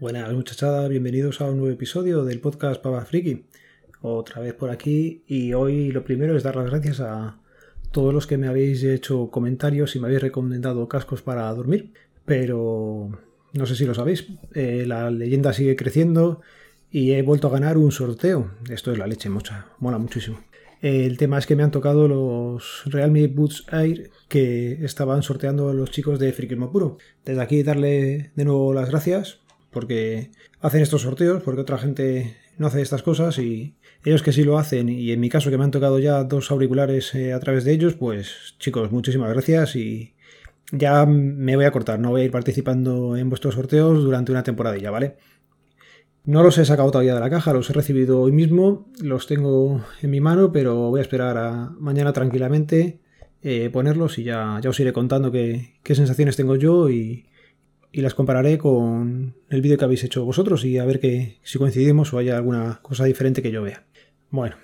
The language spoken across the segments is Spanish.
Buenas muchachadas, bienvenidos a un nuevo episodio del podcast Pava Friki. Otra vez por aquí y hoy lo primero es dar las gracias a todos los que me habéis hecho comentarios y me habéis recomendado cascos para dormir, pero no sé si lo sabéis, eh, la leyenda sigue creciendo y he vuelto a ganar un sorteo. Esto es la leche, mucha, mola muchísimo. El tema es que me han tocado los Realme Boots Air que estaban sorteando los chicos de Frikismo Puro. Desde aquí darle de nuevo las gracias porque hacen estos sorteos, porque otra gente no hace estas cosas y ellos que sí lo hacen y en mi caso que me han tocado ya dos auriculares eh, a través de ellos, pues chicos, muchísimas gracias y ya me voy a cortar, no voy a ir participando en vuestros sorteos durante una temporadilla, ¿vale? No los he sacado todavía de la caja, los he recibido hoy mismo, los tengo en mi mano, pero voy a esperar a mañana tranquilamente eh, ponerlos y ya, ya os iré contando qué, sensaciones tengo yo y, y las compararé con el vídeo que habéis hecho vosotros y a ver que, si coincidimos o haya alguna cosa diferente que yo vea. Bueno,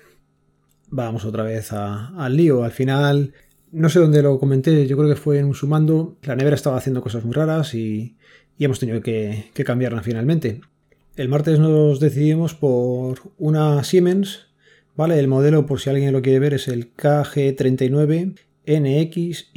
vamos otra vez al lío. Al final, no sé dónde lo comenté, yo creo que fue en un sumando. La nevera estaba haciendo cosas muy raras y, hemos tenido que, cambiarla finalmente. El martes nos decidimos por una Siemens, ¿vale? El modelo, por si alguien lo quiere ver, es el KG39 NXIEA-B.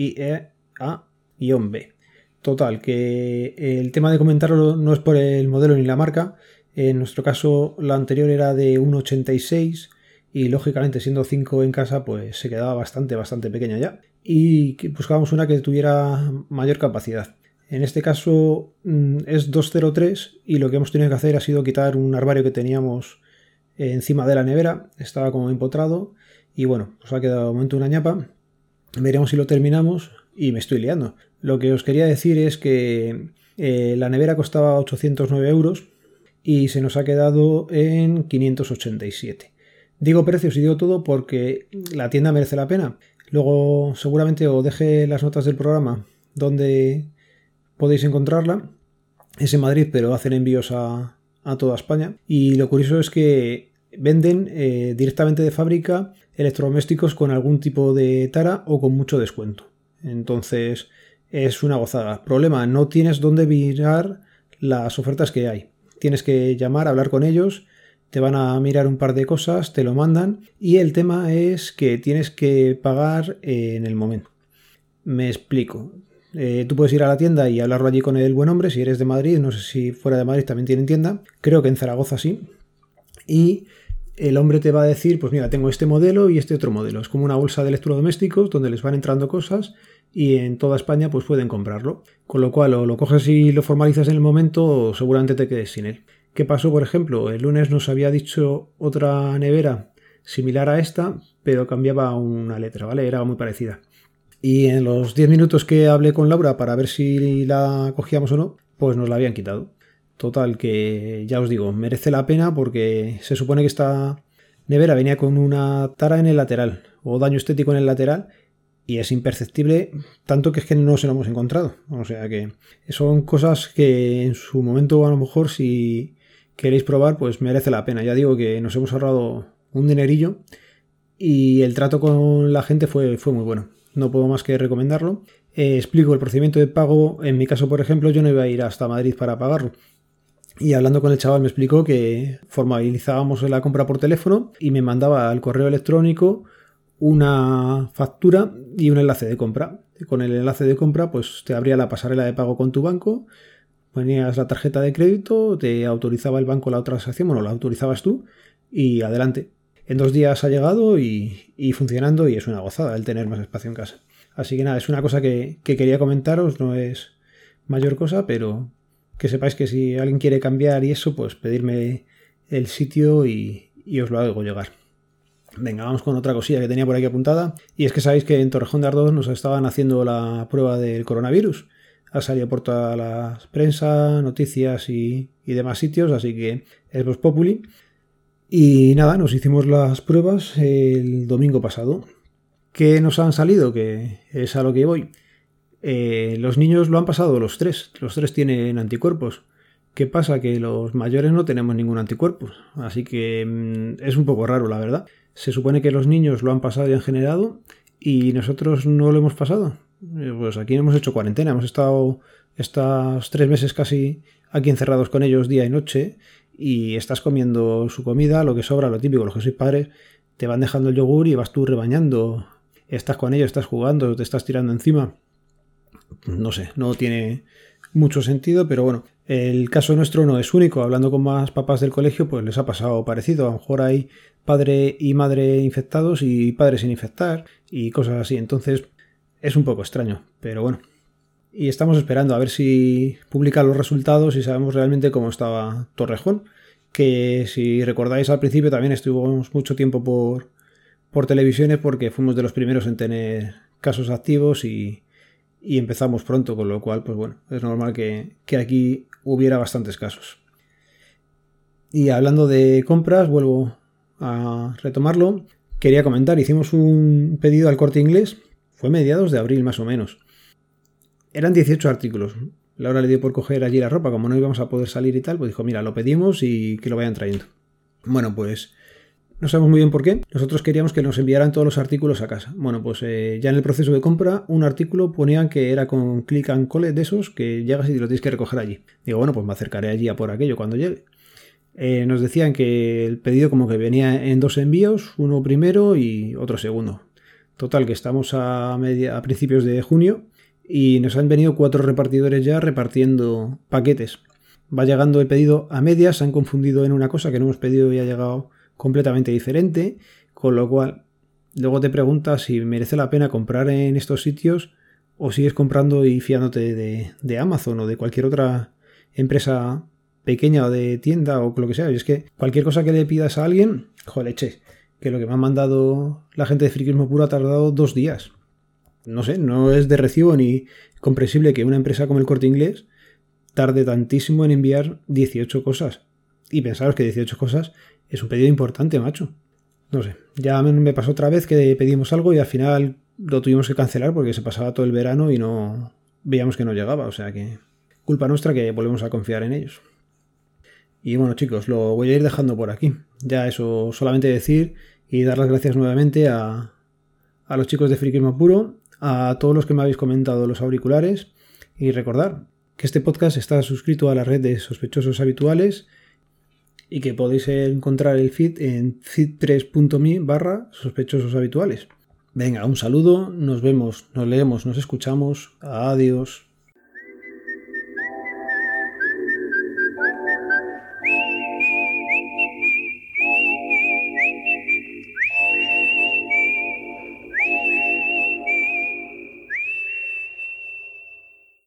Total, que el tema de comentarlo no es por el modelo ni la marca. En nuestro caso, la anterior era de 1,86 y lógicamente siendo 5 en casa, pues se quedaba bastante, bastante pequeña ya. Y buscábamos una que tuviera mayor capacidad. En este caso mm, es 203 y lo que hemos tenido que hacer ha sido quitar un armario que teníamos encima de la nevera. Estaba como empotrado y bueno, pues ha quedado de momento una ñapa. Veremos si lo terminamos y me estoy liando. Lo que os quería decir es que eh, la nevera costaba 809 euros y se nos ha quedado en 587. Digo precios y digo todo porque la tienda merece la pena. Luego seguramente os deje las notas del programa donde podéis encontrarla. Es en Madrid, pero hacen envíos a, toda España. Y lo curioso es que venden eh, directamente de fábrica electrodomésticos con algún tipo de tara o con mucho descuento. Entonces, es una gozada. Problema, no tienes dónde mirar las ofertas que hay. Tienes que llamar, hablar con ellos, te van a mirar un par de cosas, te lo mandan y el tema es que tienes que pagar en el momento. Me explico. Eh, tú puedes ir a la tienda y hablarlo allí con el buen hombre si eres de Madrid, no sé si fuera de Madrid también tienen tienda, creo que en Zaragoza sí. Y el hombre te va a decir, pues mira, tengo este modelo y este otro modelo. Es como una bolsa de electrodomésticos donde les van entrando cosas y en toda España pues pueden comprarlo. Con lo cual o lo coges y lo formalizas en el momento o seguramente te quedes sin él. ¿Qué pasó, por ejemplo? El lunes nos había dicho otra nevera similar a esta, pero cambiaba una letra, ¿vale? Era muy parecida. Y en los 10 minutos que hablé con Laura para ver si la cogíamos o no, pues nos la habían quitado. Total, que ya os digo, merece la pena porque se supone que esta nevera venía con una tara en el lateral o daño estético en el lateral y es imperceptible tanto que es que no se lo hemos encontrado. O sea que son cosas que en su momento a lo mejor si queréis probar pues merece la pena. Ya digo que nos hemos ahorrado un dinerillo y el trato con la gente fue, muy bueno. No puedo más que recomendarlo. Eh, explico el procedimiento de pago. En mi caso, por ejemplo, yo no iba a ir hasta Madrid para pagarlo. Y hablando con el chaval me explicó que formalizábamos la compra por teléfono y me mandaba al correo electrónico una factura y un enlace de compra. Con el enlace de compra, pues te abría la pasarela de pago con tu banco, ponías la tarjeta de crédito, te autorizaba el banco la transacción, bueno, la autorizabas tú y adelante. En dos días ha llegado y, funcionando y es una gozada el tener más espacio en casa. Así que nada, es una cosa que, quería comentaros, no es mayor cosa, pero que sepáis que si alguien quiere cambiar y eso, pues pedirme el sitio y, y os lo hago llegar. Venga, vamos con otra cosilla que tenía por aquí apuntada. Y es que sabéis que en Torrejón de Ardoz nos estaban haciendo la prueba del coronavirus. Ha salido por toda la prensa, noticias y, demás sitios, así que es Voz Populi. Y nada, nos hicimos las pruebas el domingo pasado. ¿Qué nos han salido? Que es a lo que voy. Eh, los niños lo han pasado los tres. Los tres tienen anticuerpos. ¿Qué pasa? Que los mayores no tenemos ningún anticuerpo. Así que mm, es un poco raro, la verdad. Se supone que los niños lo han pasado y han generado y nosotros no lo hemos pasado. Eh, pues aquí hemos hecho cuarentena. Hemos estado estos tres meses casi aquí encerrados con ellos día y noche y estás comiendo su comida, lo que sobra, lo típico, los que sois padres, te van dejando el yogur y vas tú rebañando. Estás con ellos, estás jugando, te estás tirando encima. No sé, no tiene mucho sentido, pero bueno, el caso nuestro no es único. Hablando con más papás del colegio, pues les ha pasado parecido. A lo mejor hay padre y madre infectados y padres sin infectar y cosas así. Entonces es un poco extraño, pero bueno. Y estamos esperando a ver si publican los resultados y sabemos realmente cómo estaba Torrejón. Que si recordáis al principio también estuvimos mucho tiempo por, por televisiones porque fuimos de los primeros en tener casos activos y, y empezamos pronto, con lo cual, pues bueno, es normal que, aquí hubiera bastantes casos. Y hablando de compras, vuelvo a retomarlo. Quería comentar, hicimos un pedido al corte inglés, fue mediados de abril más o menos. Eran 18 artículos. Laura le dio por coger allí la ropa, como no íbamos a poder salir y tal, pues dijo, mira, lo pedimos y que lo vayan trayendo. Bueno, pues no sabemos muy bien por qué. Nosotros queríamos que nos enviaran todos los artículos a casa. Bueno, pues eh, ya en el proceso de compra, un artículo ponía que era con click and collect de esos que llegas y lo tienes que recoger allí. Digo, bueno, pues me acercaré allí a por aquello cuando llegue. Eh, nos decían que el pedido como que venía en dos envíos, uno primero y otro segundo. Total, que estamos a, media, a principios de junio y nos han venido cuatro repartidores ya repartiendo paquetes. Va llegando el pedido a medias, se han confundido en una cosa que no hemos pedido y ha llegado completamente diferente, con lo cual luego te preguntas si merece la pena comprar en estos sitios o sigues comprando y fiándote de, Amazon o de cualquier otra empresa pequeña o de tienda o lo que sea. Y es que cualquier cosa que le pidas a alguien, joder, che, que lo que me han mandado la gente de Friquismo Puro ha tardado dos días. No sé, no es de recibo ni comprensible que una empresa como el Corte Inglés tarde tantísimo en enviar 18 cosas. Y pensaros que 18 cosas es un pedido importante, macho. No sé, ya me pasó otra vez que pedimos algo y al final lo tuvimos que cancelar porque se pasaba todo el verano y no veíamos que no llegaba, o sea que culpa nuestra que volvemos a confiar en ellos. Y bueno chicos, lo voy a ir dejando por aquí. Ya eso solamente decir y dar las gracias nuevamente a, a los chicos de Frikismo Puro, a todos los que me habéis comentado los auriculares y recordar que este podcast está suscrito a la red de sospechosos habituales y que podéis encontrar el feed en feed3.me barra sospechosos habituales. Venga, un saludo, nos vemos, nos leemos, nos escuchamos, adiós.